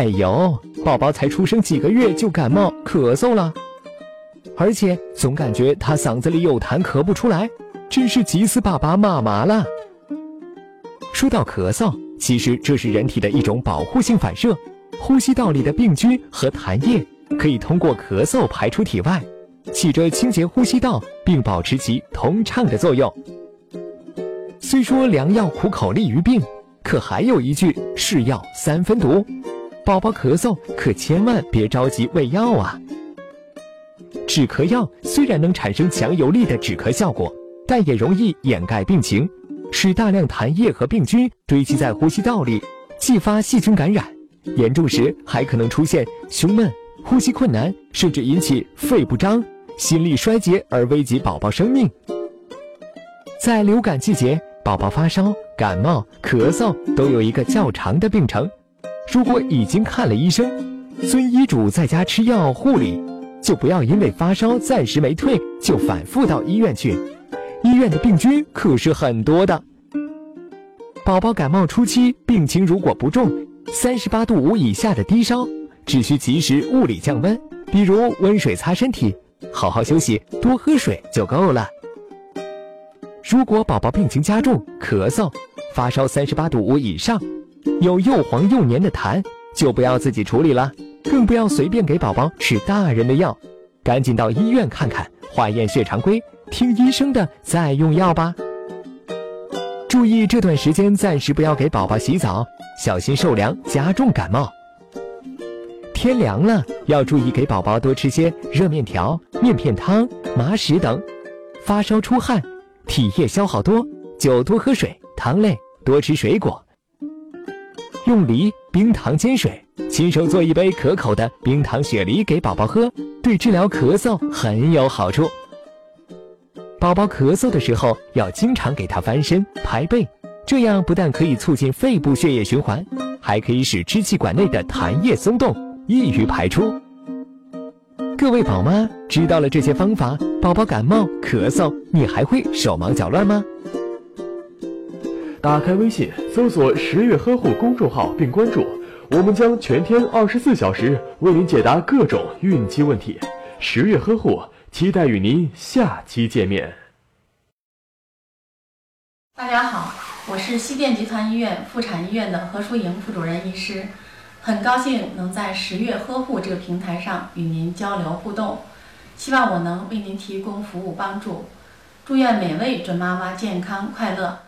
哎呦，宝宝才出生几个月就感冒咳嗽了，而且总感觉他嗓子里有痰咳不出来，真是急死爸爸妈妈了。说到咳嗽，其实这是人体的一种保护性反射，呼吸道里的病菌和痰液可以通过咳嗽排出体外，起着清洁呼吸道并保持其通畅的作用。虽说良药苦口利于病，可还有一句是药三分毒，宝宝咳嗽可千万别着急喂药啊。止咳药虽然能产生强有力的止咳效果，但也容易掩盖病情，使大量痰液和病菌堆积在呼吸道里，继发细菌感染，严重时还可能出现胸闷、呼吸困难，甚至引起肺不张、心力衰竭而危及宝宝生命。在流感季节。宝宝发烧、感冒、咳嗽都有一个较长的病程。如果已经看了医生，遵医嘱在家吃药护理，就不要因为发烧暂时没退就反复到医院去。医院的病菌可是很多的。宝宝感冒初期病情如果不重，三十八度五以下的低烧，只需及时物理降温，比如温水擦身体，好好休息，多喝水就够了。如果宝宝病情加重，咳嗽、发烧三十八度五以上，有又黄又黏的痰，就不要自己处理了，更不要随便给宝宝吃大人的药，赶紧到医院看看，化验血常规，听医生的再用药吧。注意这段时间暂时不要给宝宝洗澡，小心受凉加重感冒。天凉了，要注意给宝宝多吃些热面条、面片汤、麻食等。发烧出汗。体液消耗多，就多喝水，汤类多吃水果。用梨、冰糖煎水，亲手做一杯可口的冰糖雪梨给宝宝喝，对治疗咳嗽很有好处。宝宝咳嗽的时候，要经常给他翻身、拍背，这样不但可以促进肺部血液循环，还可以使支气管内的痰液松动，易于排出。各位宝妈知道了这些方法，宝宝感冒咳嗽，你还会手忙脚乱吗？打开微信，搜索“十月呵护”公众号并关注，我们将全天二十四小时为您解答各种孕期问题。十月呵护，期待与您下期见面。大家好，我是西电集团医院妇产医院的何淑莹副主任医师。很高兴能在十月呵护这个平台上与您交流互动，希望我能为您提供服务帮助。祝愿每位准妈妈健康快乐。